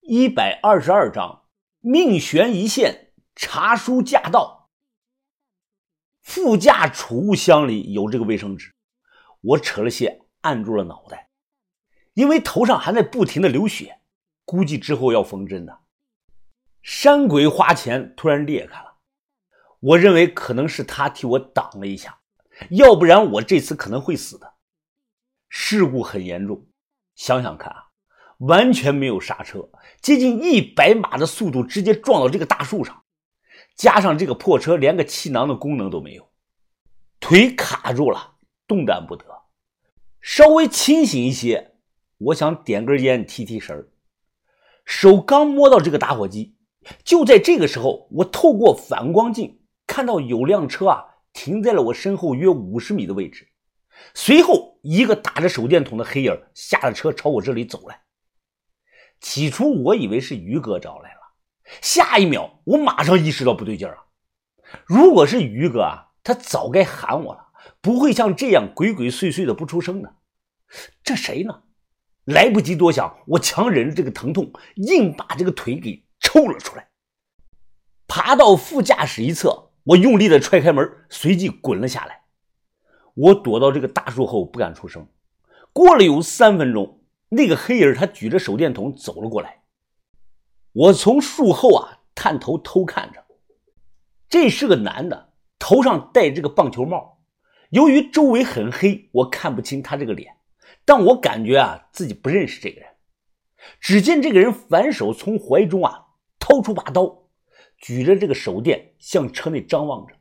一百二十二章，命悬一线，查书驾到。副驾储物箱里有这个卫生纸，我扯了些，按住了脑袋，因为头上还在不停的流血，估计之后要缝针的。山鬼花钱突然裂开了，我认为可能是他替我挡了一下，要不然我这次可能会死的。事故很严重，想想看啊。完全没有刹车，接近一百码的速度直接撞到这个大树上，加上这个破车连个气囊的功能都没有，腿卡住了，动弹不得。稍微清醒一些，我想点根烟提提神手刚摸到这个打火机，就在这个时候，我透过反光镜看到有辆车啊停在了我身后约五十米的位置，随后一个打着手电筒的黑影下了车朝我这里走来。起初我以为是于哥找来了，下一秒我马上意识到不对劲儿啊！如果是于哥啊，他早该喊我了，不会像这样鬼鬼祟祟的不出声的。这谁呢？来不及多想，我强忍着这个疼痛，硬把这个腿给抽了出来。爬到副驾驶一侧，我用力的踹开门，随即滚了下来。我躲到这个大树后，不敢出声。过了有三分钟。那个黑影，他举着手电筒走了过来。我从树后啊探头偷看着，这是个男的，头上戴这个棒球帽。由于周围很黑，我看不清他这个脸，但我感觉啊自己不认识这个人。只见这个人反手从怀中啊掏出把刀，举着这个手电向车内张望着。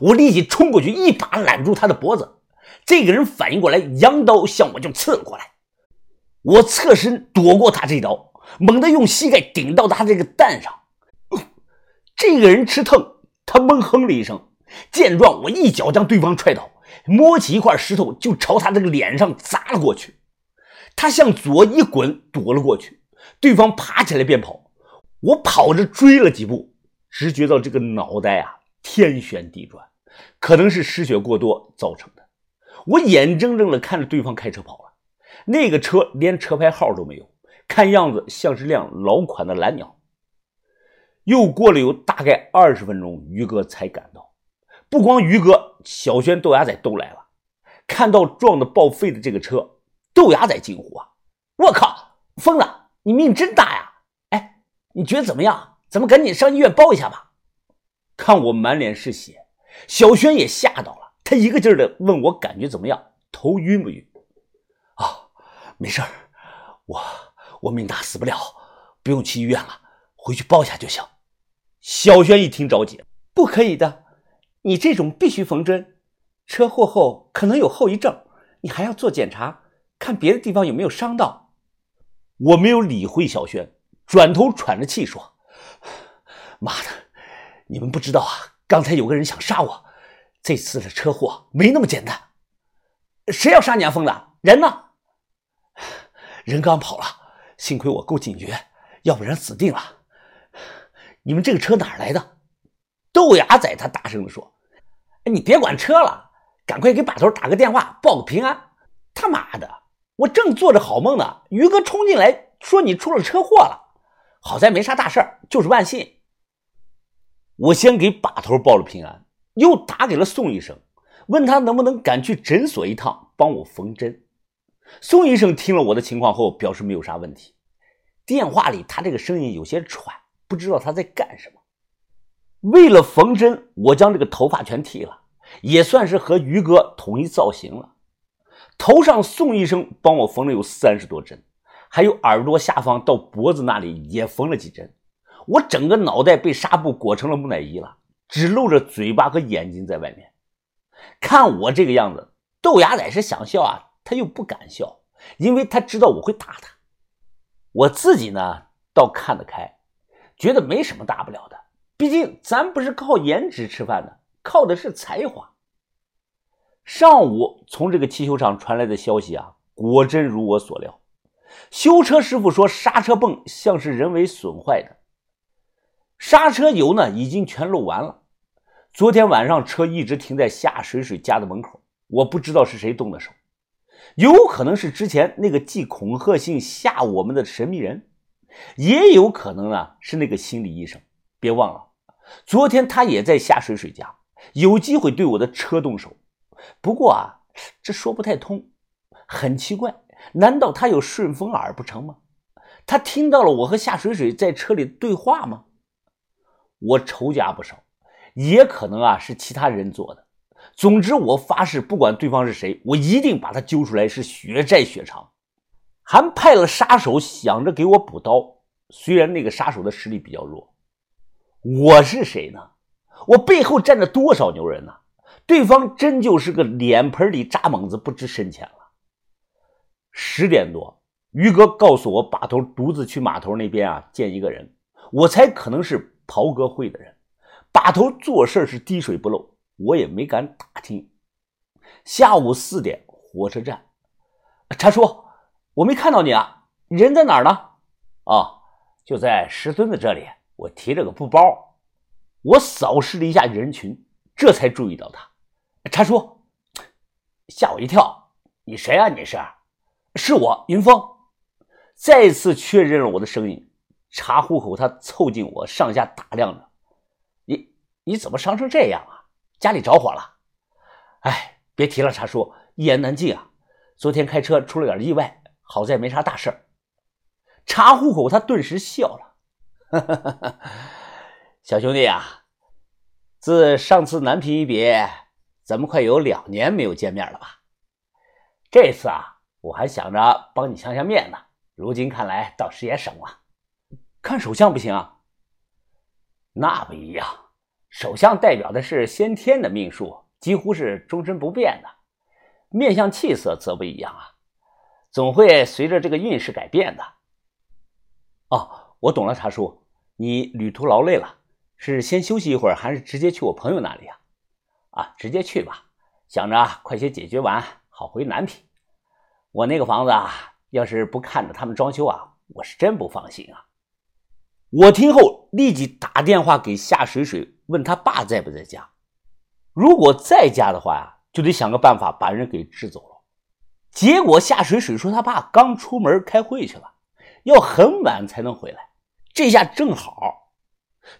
我立即冲过去，一把揽住他的脖子。这个人反应过来，扬刀向我就刺了过来。我侧身躲过他这刀，猛地用膝盖顶到他这个蛋上。这个人吃疼，他闷哼了一声。见状，我一脚将对方踹倒，摸起一块石头就朝他这个脸上砸了过去。他向左一滚，躲了过去。对方爬起来便跑，我跑着追了几步，只觉到这个脑袋啊天旋地转，可能是失血过多造成的。我眼睁睁地看着对方开车跑了。那个车连车牌号都没有，看样子像是辆老款的蓝鸟。又过了有大概二十分钟，于哥才赶到。不光于哥，小轩、豆芽仔都来了。看到撞得报废的这个车，豆芽仔惊呼：“啊，我靠，疯了！你命真大呀！哎，你觉得怎么样？咱们赶紧上医院包一下吧。”看我满脸是血，小轩也吓到了，他一个劲儿的问我感觉怎么样，头晕不晕？没事儿，我我命大死不了，不用去医院了，回去包一下就行。小轩一听着急，不可以的，你这种必须缝针，车祸后可能有后遗症，你还要做检查，看别的地方有没有伤到。我没有理会小轩，转头喘着气说：“妈的，你们不知道啊，刚才有个人想杀我，这次的车祸没那么简单。谁要杀你啊，疯子？人呢？”人刚跑了，幸亏我够警觉，要不然死定了。你们这个车哪来的？豆芽仔他大声地说：“哎，你别管车了，赶快给把头打个电话，报个平安。”他妈的，我正做着好梦呢，于哥冲进来说你出了车祸了，好在没啥大事儿，就是万幸。我先给把头报了平安，又打给了宋医生，问他能不能赶去诊所一趟，帮我缝针。宋医生听了我的情况后，表示没有啥问题。电话里他这个声音有些喘，不知道他在干什么。为了缝针，我将这个头发全剃了，也算是和于哥统一造型了。头上宋医生帮我缝了有三十多针，还有耳朵下方到脖子那里也缝了几针。我整个脑袋被纱布裹成了木乃伊了，只露着嘴巴和眼睛在外面。看我这个样子，豆芽仔是想笑啊。他又不敢笑，因为他知道我会打他。我自己呢，倒看得开，觉得没什么大不了的。毕竟咱不是靠颜值吃饭的，靠的是才华。上午从这个汽修厂传来的消息啊，果真如我所料。修车师傅说，刹车泵像是人为损坏的，刹车油呢已经全漏完了。昨天晚上车一直停在夏水水家的门口，我不知道是谁动的手。有可能是之前那个寄恐吓信吓我们的神秘人，也有可能呢是那个心理医生。别忘了，昨天他也在夏水水家，有机会对我的车动手。不过啊，这说不太通，很奇怪，难道他有顺风耳不成吗？他听到了我和夏水水在车里对话吗？我仇家不少，也可能啊是其他人做的。总之，我发誓，不管对方是谁，我一定把他揪出来，是血债血偿。还派了杀手想着给我补刀，虽然那个杀手的实力比较弱。我是谁呢？我背后站着多少牛人呢？对方真就是个脸盆里扎猛子，不知深浅了。十点多，于哥告诉我，把头独自去码头那边啊见一个人，我猜可能是袍哥会的人。把头做事是滴水不漏。我也没敢打听。下午四点，火车站，查叔，我没看到你啊，人在哪儿呢？啊，就在石墩子这里，我提着个布包。我扫视了一下人群，这才注意到他。查叔，吓我一跳，你谁啊？你是？是我，云峰。再次确认了我的声音。查户口，他凑近我，上下打量着。你你怎么伤成这样啊？家里着火了，哎，别提了，查叔，一言难尽啊。昨天开车出了点意外，好在没啥大事儿。查户口，他顿时笑了，哈哈哈哈小兄弟啊，自上次南平一别，咱们快有两年没有见面了吧？这次啊，我还想着帮你相相面呢，如今看来倒是也省了。看手相不行啊？那不一样。首相代表的是先天的命数，几乎是终身不变的；面相气色则不一样啊，总会随着这个运势改变的。哦，我懂了，茶叔，你旅途劳累了，是先休息一会儿，还是直接去我朋友那里啊？啊，直接去吧，想着快些解决完，好回南平。我那个房子啊，要是不看着他们装修啊，我是真不放心啊。我听后立即打电话给夏水水。问他爸在不在家？如果在家的话呀，就得想个办法把人给支走了。结果夏水水说他爸刚出门开会去了，要很晚才能回来。这下正好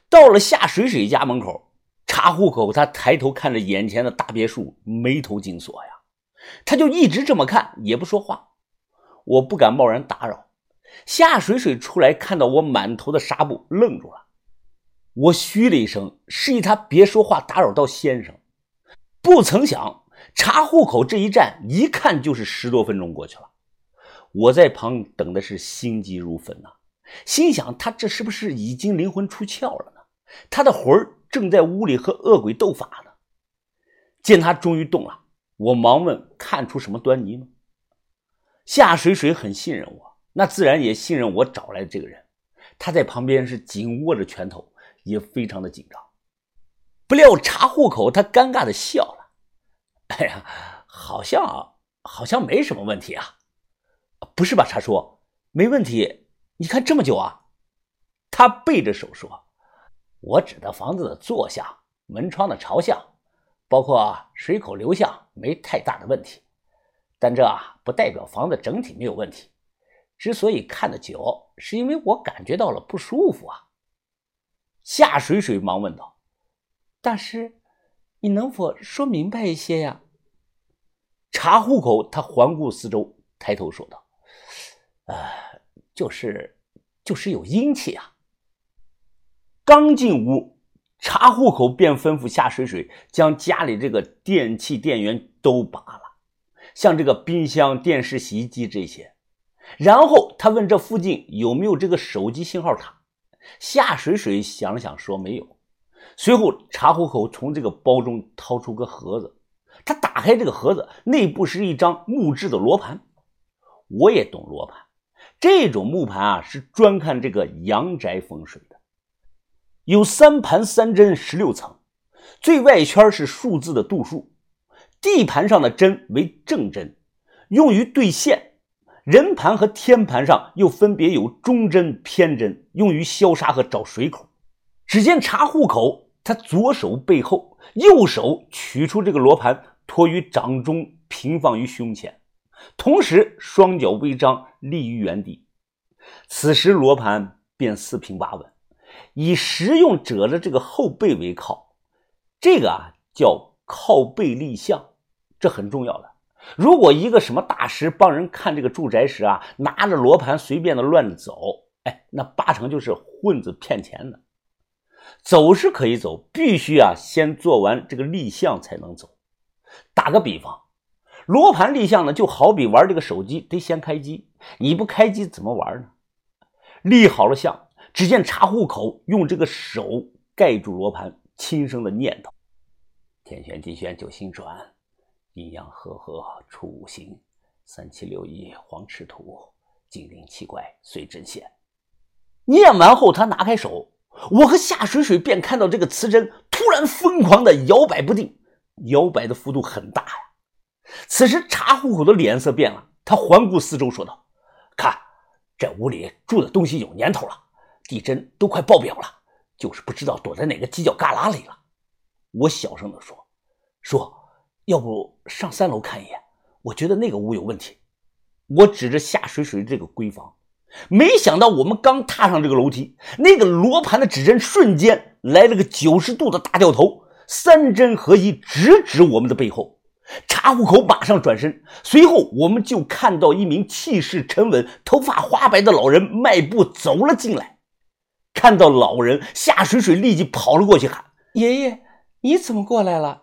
到了夏水水家门口查户口，他抬头看着眼前的大别墅，眉头紧锁呀。他就一直这么看，也不说话。我不敢贸然打扰。夏水水出来，看到我满头的纱布，愣住了。我嘘了一声，示意他别说话，打扰到先生。不曾想查户口这一站，一看就是十多分钟过去了。我在旁等的是心急如焚呐，心想他这是不是已经灵魂出窍了呢？他的魂儿正在屋里和恶鬼斗法呢。见他终于动了，我忙问：看出什么端倪吗？夏水水很信任我，那自然也信任我找来的这个人。他在旁边是紧握着拳头。也非常的紧张，不料查户口，他尴尬的笑了。哎呀，好像好像没什么问题啊，不是吧，查叔？没问题？你看这么久啊？他背着手说：“我指的房子的坐向、门窗的朝向，包括水口流向，没太大的问题。但这啊不代表房子整体没有问题。之所以看得久，是因为我感觉到了不舒服啊。”夏水水忙问道：“大师，你能否说明白一些呀？”查户口，他环顾四周，抬头说道：“呃，就是，就是有阴气啊。”刚进屋，查户口便吩咐夏水水将家里这个电器电源都拔了，像这个冰箱、电视、洗衣机这些。然后他问这附近有没有这个手机信号塔。夏水水想了想，说没有。随后，查户口从这个包中掏出个盒子，他打开这个盒子，内部是一张木质的罗盘。我也懂罗盘，这种木盘啊，是专看这个阳宅风水的。有三盘三针十六层，最外圈是数字的度数，地盘上的针为正针，用于兑线。人盘和天盘上又分别有中针、偏针，用于消杀和找水口。只见查户口，他左手背后，右手取出这个罗盘，托于掌中，平放于胸前，同时双脚微张，立于原地。此时罗盘便四平八稳，以食用者的这个后背为靠，这个啊叫靠背立相，这很重要的。如果一个什么大师帮人看这个住宅时啊，拿着罗盘随便的乱走，哎，那八成就是混子骗钱的。走是可以走，必须啊先做完这个立项才能走。打个比方，罗盘立项呢，就好比玩这个手机，得先开机，你不开机怎么玩呢？立好了项，只见查户口用这个手盖住罗盘，轻声的念叨：“天旋地旋九星转，阴阳和合出五行，三七六一黄赤土，精灵七怪随针线。”念完后，他拿开手，我和夏水水便看到这个磁针突然疯狂的摇摆不定，摇摆的幅度很大呀。此时查户口的脸色变了，他环顾四周说道：“看。”这屋里住的东西有年头了，地震都快爆表了，就是不知道躲在哪个犄角旮旯里了。我小声的说：“说，要不上三楼看一眼？我觉得那个屋有问题。”我指着夏水水这个闺房，没想到我们刚踏上这个楼梯，那个罗盘的指针瞬间来了个九十度的大掉头，三针合一，直指我们的背后。查户口马上转身，随后我们就看到一名气势沉稳、头发花白的老人迈步走了进来。看到老人，夏水水立即跑了过去，喊：“爷爷，你怎么过来了？”